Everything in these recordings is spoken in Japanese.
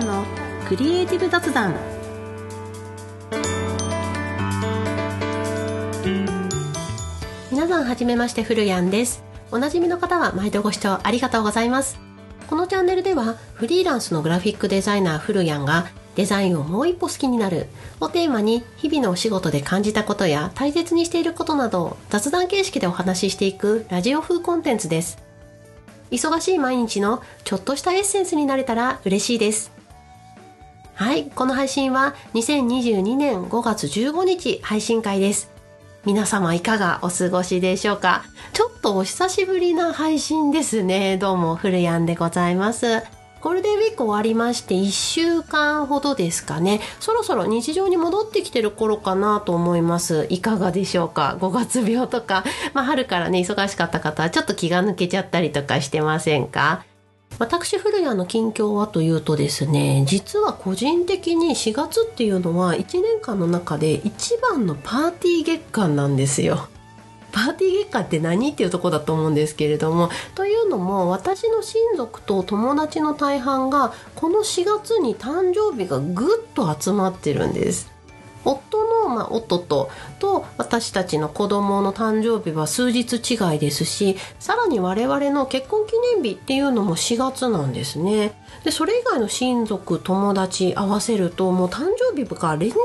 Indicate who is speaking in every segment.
Speaker 1: ンのクリエイティブ雑談。皆さんはじめまして古谷です。おなじみの方は毎度ご視聴ありがとうございます。このチャンネルではフリーランスのグラフィックデザイナー古谷がデザインをもう一歩好きになるをテーマに日々のお仕事で感じたことや大切にしていることなどを雑談形式でお話ししていくラジオ風コンテンツです。忙しい毎日のちょっとしたエッセンスになれたら嬉しいです。はいこの配信は2022年5月15日配信会です。皆様いかがお過ごしでしょうか？ちょっとお久しぶりな配信ですね。どうも古谷でございます。ゴールデンウィーク終わりまして1週間ほどですかね。そろそろ日常に戻ってきてる頃かなと思います。いかがでしょうか？5月病とか、まあ、春からね忙しかった方はちょっと気が抜けちゃったりとかしてませんか？私古谷の近況はというとですね実は個人的に4月っていうのは1年間の中で一番のパーティー月間なんですよ。パーティー月間って何っていうとこだと思うんですけれどもというのも私の親族と友達の大半がこの4月に誕生日がぐっと集まってるんです。夫、まあ、夫とと私たちの子供の誕生日は数日違いですしさらに我々の結婚記念日っていうのも4月なんですねでそれ以外の親族友達合わせるともう誕生日が連日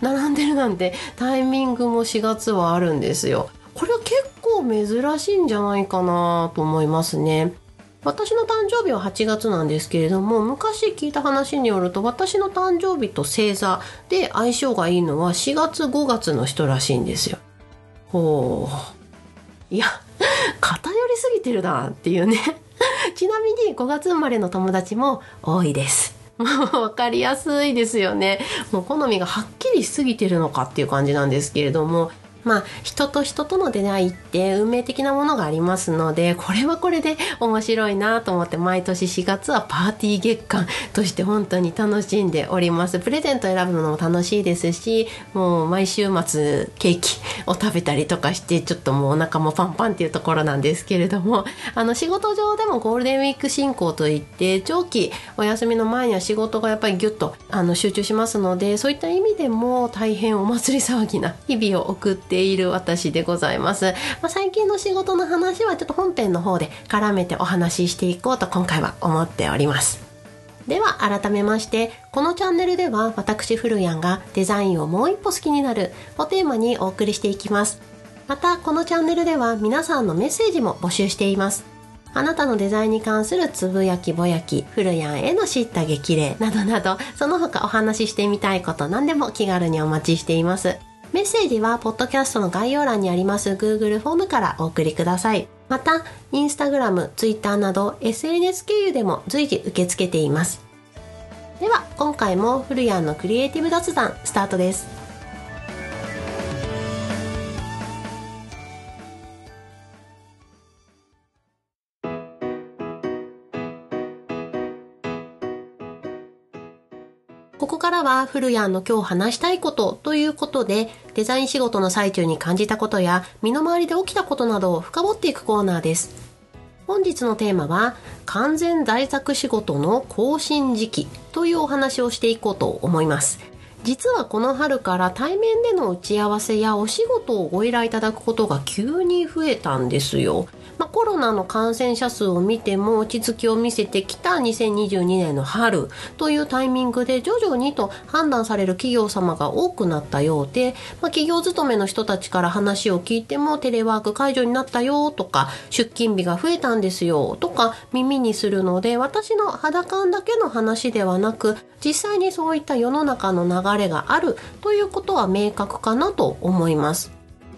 Speaker 1: 並んでるなんてタイミングも4月はあるんですよこれは結構珍しいんじゃないかなと思いますね。私の誕生日は8月なんですけれども昔聞いた話によると私の誕生日と星座で相性がいいのは4月5月の人らしいんですよ。ほう。いや、偏りすぎてるなっていうね。ちなみに5月生まれの友達も多いです。もう分かりやすいですよね。もう好みがはっきりしすぎてるのかっていう感じなんですけれどもまあ人と人との出会いって運命的なものがありますのでこれはこれで面白いなと思って毎年4月はパーティー月間として本当に楽しんでおります。プレゼント選ぶのも楽しいですしもう毎週末ケーキを食べたりとかしてちょっともうお腹もパンパンっていうところなんですけれどもあの仕事上でもゴールデンウィーク進行といって長期お休みの前には仕事がやっぱりギュッとあの集中しますのでそういった意味でも大変お祭り騒ぎな日々を送ってている私でございます。まあ、最近の仕事の話はちょっと本編の方で絡めてお話ししていこうと今回は思っております。では改めましてこのチャンネルでは私フルヤンがデザインをもう一歩好きになるをテーマにお送りしていきますまたこのチャンネルでは皆さんのメッセージも募集していますあなたのデザインに関するつぶやきぼやきフルヤンへの知った激励などなどその他お話ししてみたいこと何でも気軽にお待ちしていますメッセージは、ポッドキャストの概要欄にあります Google フォームからお送りください。また、インスタグラム、ツイッターなど SNS 経由でも随時受け付けています。では、今回もフルヤンのクリエイティブ雑談スタートです。は古谷の今日話したいことということでデザイン仕事の最中に感じたことや身の回りで起きたことなどを深掘っていくコーナーです。本日のテーマは完全在宅仕事の更新時期というお話をしていこうと思います。実はこの春から対面での打ち合わせやお仕事をご依頼いただくことが急に増えたんですよ。まあ、コロナの感染者数を見ても落ち着きを見せてきた2022年の春というタイミングで徐々にと判断される企業様が多くなったようで、まあ、企業勤めの人たちから話を聞いてもテレワーク解除になったよとか出勤日が増えたんですよとか耳にするので私の肌感だけの話ではなく実際にそういった世の中の流れがあるということは明確かなと思います。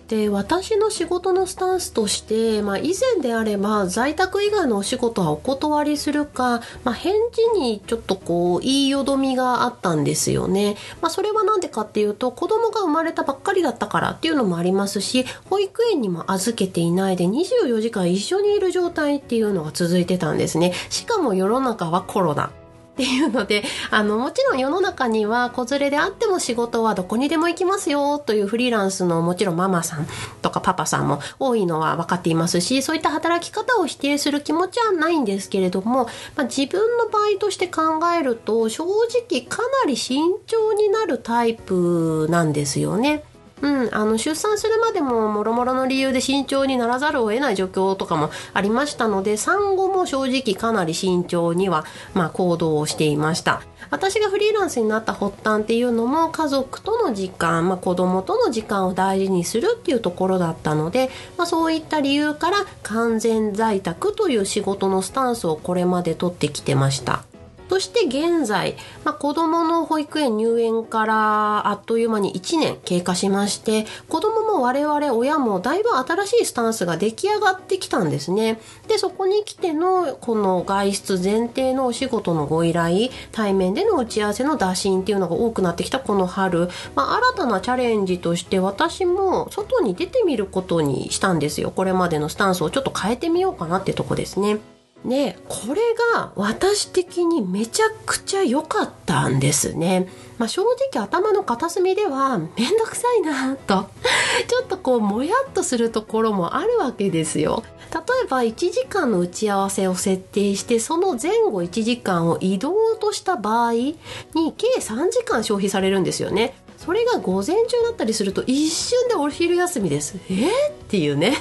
Speaker 1: で私の仕事のスタンスとして、まあ、以前であれば在宅以外のお仕事はお断りするか、まあ、返事にちょっとこう言いよどみがあったんですよね、まあ、それは何でかっていうと子供が生まれたばっかりだったからっていうのもありますし保育園にも預けていないで24時間一緒にいる状態っていうのが続いてたんですね。しかも世の中はコロナ。っていうのであのもちろん世の中には子連れであっても仕事はどこにでも行きますよというフリーランスのもちろんママさんとかパパさんも多いのは分かっていますしそういった働き方を否定する気持ちはないんですけれども、まあ、自分の場合として考えると正直かなり慎重になるタイプなんですよね。うん、あの出産するまでももろもろの理由で慎重にならざるを得ない状況とかもありましたので産後も正直かなり慎重には、まあ、行動をしていました。私がフリーランスになった発端っていうのも家族との時間、まあ、子供との時間を大事にするっていうところだったので、まあ、そういった理由から完全在宅という仕事のスタンスをこれまで取ってきてました。そして現在、まあ、子供の保育園入園からあっという間に1年経過しまして子供も我々親もだいぶ新しいスタンスが出来上がってきたんですね。でそこに来てのこの外出前提のお仕事のご依頼対面での打ち合わせの打診っていうのが多くなってきたこの春、まあ、新たなチャレンジとして私も外に出てみることにしたんですよ。これまでのスタンスをちょっと変えてみようかなってとこですね。でこれが私的にめちゃくちゃ良かったんですね。まあ、正直頭の片隅ではめんどくさいなと ちょっとこうもやっとするところもあるわけですよ。例えば1時間の打ち合わせを設定してその前後1時間を移動とした場合に計3時間消費されるんですよね。それが午前中だったりすると一瞬でお昼休みです。えー、っていうね。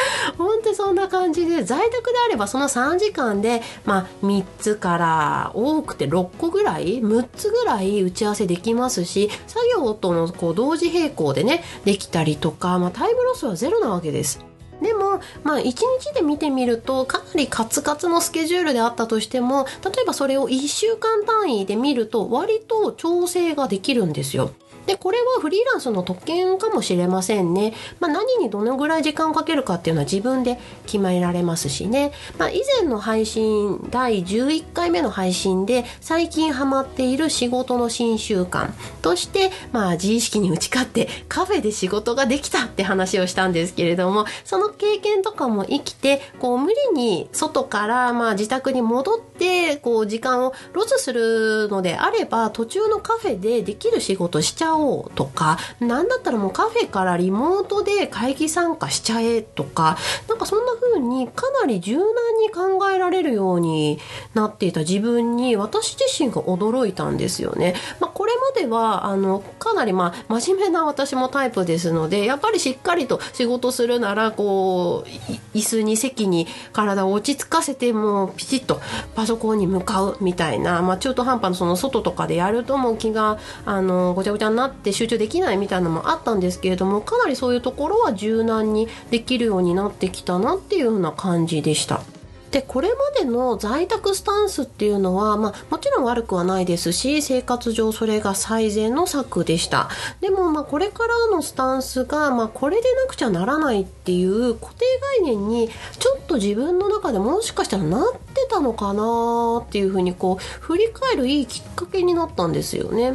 Speaker 1: 本当そんな感じで在宅であればその3時間で、まあ、3つから多くて6個ぐらい6つぐらい打ち合わせできますし作業とのこう同時並行でねできたりとか、まあ、タイムロスはゼロなわけです。でも、まあ、1日で見てみるとかなりカツカツのスケジュールであったとしても例えばそれを1週間単位で見ると割と調整ができるんですよ。で、これはフリーランスの特権かもしれませんね。まあ、何にどのぐらい時間をかけるかっていうのは自分で決められますしね。まあ、以前の配信、第11回目の配信で最近ハマっている仕事の新習慣として、まあ、自意識に打ち勝ってカフェで仕事ができたって話をしたんですけれども、その経験とかも生きて、こう、無理に外からまあ自宅に戻って、こう、時間をロスするのであれば、途中のカフェでできる仕事しちゃうおうとか何だったらもうカフェからリモートで会議参加しちゃえとかなんかそんな風にかなり柔軟に考えられるようになっていた自分に私自身が驚いたんですよね。まあ、これまではあのかなりまあ真面目な私もタイプですのでやっぱりしっかりと仕事するならこう椅子に席に体を落ち着かせてもうピチッとパソコンに向かうみたいな、まあ、中途半端なその外とかでやるともう気があのごちゃごちゃになって集中できないみたいなのもあったんですけれどもかなりそういうところは柔軟にできるようになってきたなっていうような感じでした。でこれまでの在宅スタンスっていうのは、まあ、もちろん悪くはないですし生活上それが最善の策でしたでもまあこれからのスタンスが、まあ、これでなくちゃならないっていう固定概念にちょっと自分の中でもしかしたらなってたのかなっていうふうにこう振り返るいいきっかけになったんですよね。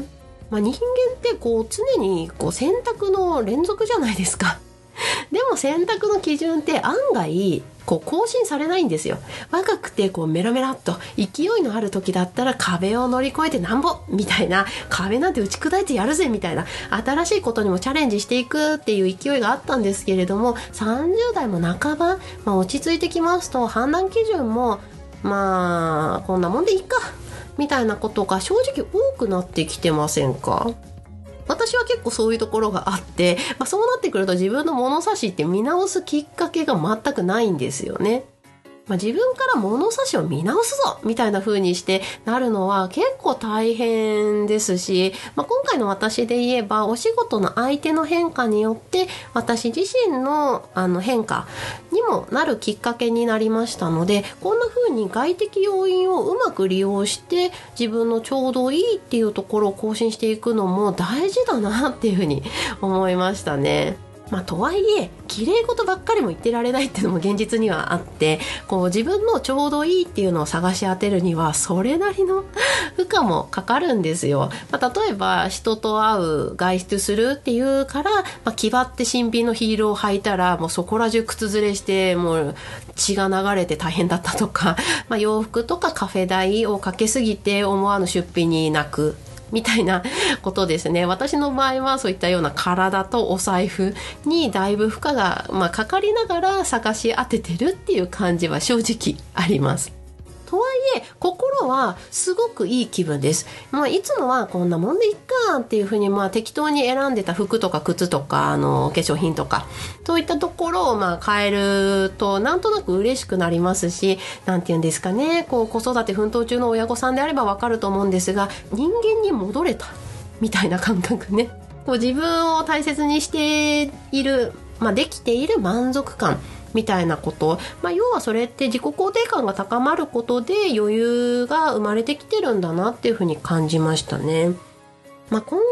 Speaker 1: まあ、人間ってこう常にこう選択の連続じゃないですか。でも選択の基準って案外こう更新されないんですよ。若くてこうメラメラっと勢いのある時だったら壁を乗り越えてなんぼみたいな壁なんて打ち砕いてやるぜみたいな新しいことにもチャレンジしていくっていう勢いがあったんですけれども30代も半ば、まあ、落ち着いてきますと判断基準もまあこんなもんでいいかみたいなことが正直多くなってきてませんか？私は結構そういうところがあって、まあ、そうなってくると自分の物差しって見直すきっかけが全くないんですよね。まあ、自分から物差しを見直すぞみたいな風にしてなるのは結構大変ですし、まあ、今回の私で言えばお仕事の相手の変化によって私自身のあの変化にもなるきっかけになりましたのでこんな風に外的要因をうまく利用して自分のちょうどいいっていうところを更新していくのも大事だなっていう風に思いましたね。まあ、とはいえ綺麗事ばっかりも言ってられないっていうのも現実にはあってこう自分のちょうどいいっていうのを探し当てるにはそれなりの負荷もかかるんですよ。まあ、例えば人と会う外出するっていうから、まあ、気張って新品のヒールを履いたらもうそこら中靴ずれしてもう血が流れて大変だったとか、まあ、洋服とかカフェ代をかけすぎて思わぬ出費に泣くみたいなことですね。私の場合はそういったような体とお財布にだいぶ負荷が、まあ、かかりながら探し当ててるっていう感じは正直あります。とはいえ心はすごくいい気分です、まあ、いつもはこんなもんでいっかっていうふうにまあ適当に選んでた服とか靴とかあの化粧品とかそういったところをまあ変えるとなんとなく嬉しくなりますし何て言うんですかね。こう子育て奮闘中の親御さんであればわかると思うんですが人間に戻れたみたいな感覚ね。こう自分を大切にしている、まあ、できている満足感。みたいなこと、まあ、要はそれって自己肯定感が高まることで余裕が生まれてきてるんだなっていうふうに感じましたね。まあ、今後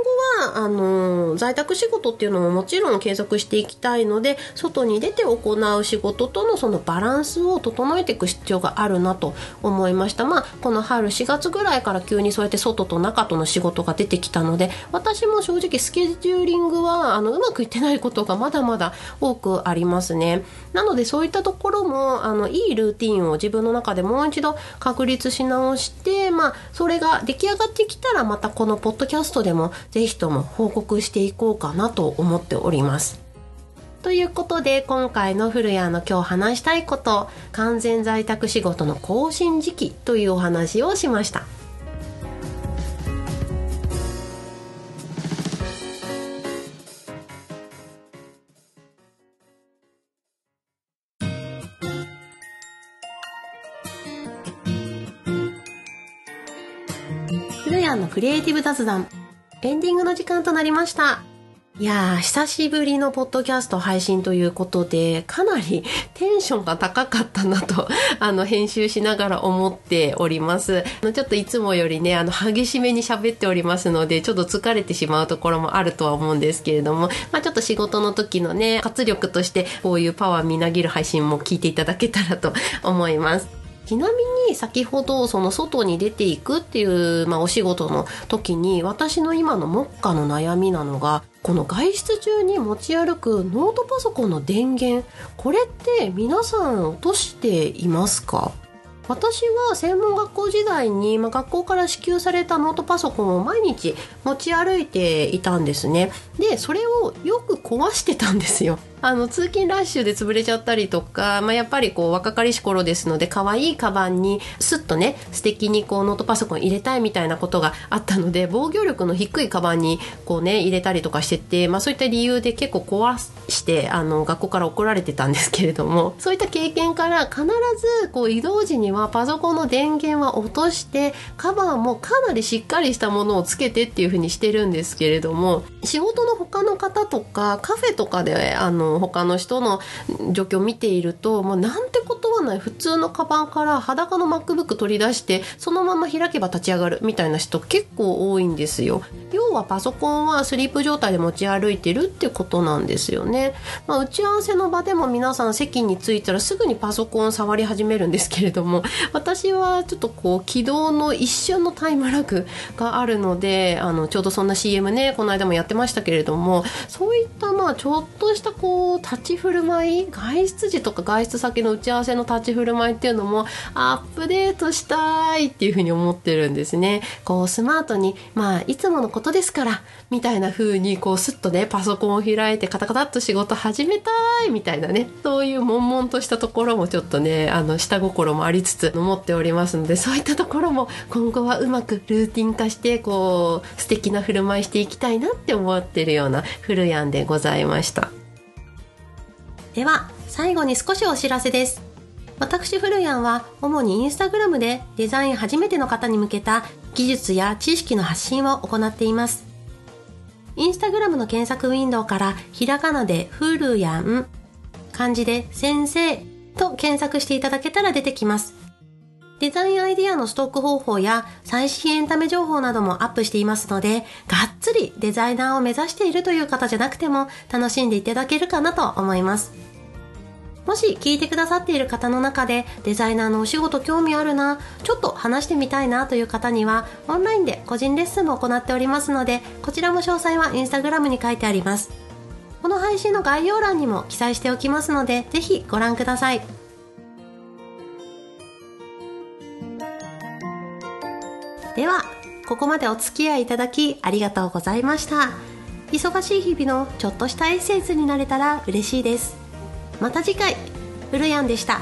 Speaker 1: はあの在宅仕事っていうのももちろん継続していきたいので外に出て行う仕事とのそのバランスを整えていく必要があるなと思いました。まあこの春4月ぐらいから急にそうやって外と中との仕事が出てきたので私も正直スケジューリングはあのうまくいってないことがまだまだ多くありますね。なのでそういったところもあのいいルーティンを自分の中でもう一度確立し直してまあそれが出来上がってきたらまたこのポッドキャストでもぜひとも報告していこうかなと思っております。ということで今回の古谷の今日話したいこと完全在宅仕事の更新時期というお話をしました。古谷のクリエイティブ雑談エンディングの時間となりました。いやー、久しぶりのポッドキャスト配信ということで、かなり テンションが高かったなと、あの、編集しながら思っております。ちょっといつもよりね、あの、激しめに喋っておりますので、ちょっと疲れてしまうところもあるとは思うんですけれども、まあちょっと仕事の時のね、活力として、こういうパワーみなぎる配信も聞いていただけたらと思います。ちなみに先ほどその外に出ていくっていう、まあ、お仕事の時に私の今の目下の悩みなのがこの外出中に持ち歩くノートパソコンの電源。これって皆さん落としていますか？私は専門学校時代に、まあ、学校から支給されたノートパソコンを毎日持ち歩いていたんですね。でそれをよく壊してたんですよ。あの通勤ラッシュで潰れちゃったりとか、まあ、やっぱりこう若かりし頃ですので可愛いカバンにスッとね素敵にこうノートパソコン入れたいみたいなことがあったので防御力の低いカバンにこうね入れたりとかしてて、まあ、そういった理由で結構壊してあの学校から怒られてたんですけれども そういった経験から必ずこう移動時にはパソコンの電源は落としてカバーもかなりしっかりしたものをつけてっていう風にしてるんですけれども仕事の他の方とかカフェとかであの他の人の状況を見ているともうなんてことはない。普通のカバンから裸の MacBook 取り出してそのまま開けば立ち上がるみたいな人結構多いんですよ。要はパソコンはスリープ状態で持ち歩いてるってことなんですよね、まあ、打ち合わせの場でも皆さん席に着いたらすぐにパソコン触り始めるんですけれども私はちょっとこう起動の一瞬のタイムラグがあるのであのちょうどそんな CM ねこの間もやってましたけれどもそういったまあちょっとしたこう立ち振る舞い？外出時とか外出先の打ち合わせの立ち振る舞いっていうのもアップデートしたいっていうふうに思ってるんですねこうスマートにまあいつものことですからみたいな風にこうスッとねパソコンを開いてカタカタっと仕事始めたいみたいなねそういう悶々としたところもちょっとねあの下心もありつつ思っておりますのでそういったところも今後はうまくルーティン化してこう素敵な振る舞いしていきたいなって思ってるような古やんでございました。では最後に少しお知らせです。私フルヤンは主にインスタグラムでデザイン初めての方に向けた技術や知識の発信を行っています。インスタグラムの検索ウィンドウからひらがなでフルヤン漢字で先生と検索していただけたら出てきます。デザインアイディアのストック方法や最新エンタメ情報などもアップしていますので、がっつりデザイナーを目指しているという方じゃなくても楽しんでいただけるかなと思います。もし聞いてくださっている方の中でデザイナーのお仕事興味あるな、ちょっと話してみたいなという方にはオンラインで個人レッスンも行っておりますので、こちらも詳細はインスタグラムに書いてあります。この配信の概要欄にも記載しておきますので、ぜひご覧ください。ではここまでお付き合いいただきありがとうございました。忙しい日々のちょっとしたエッセンスになれたら嬉しいです。また次回ふるやんでした。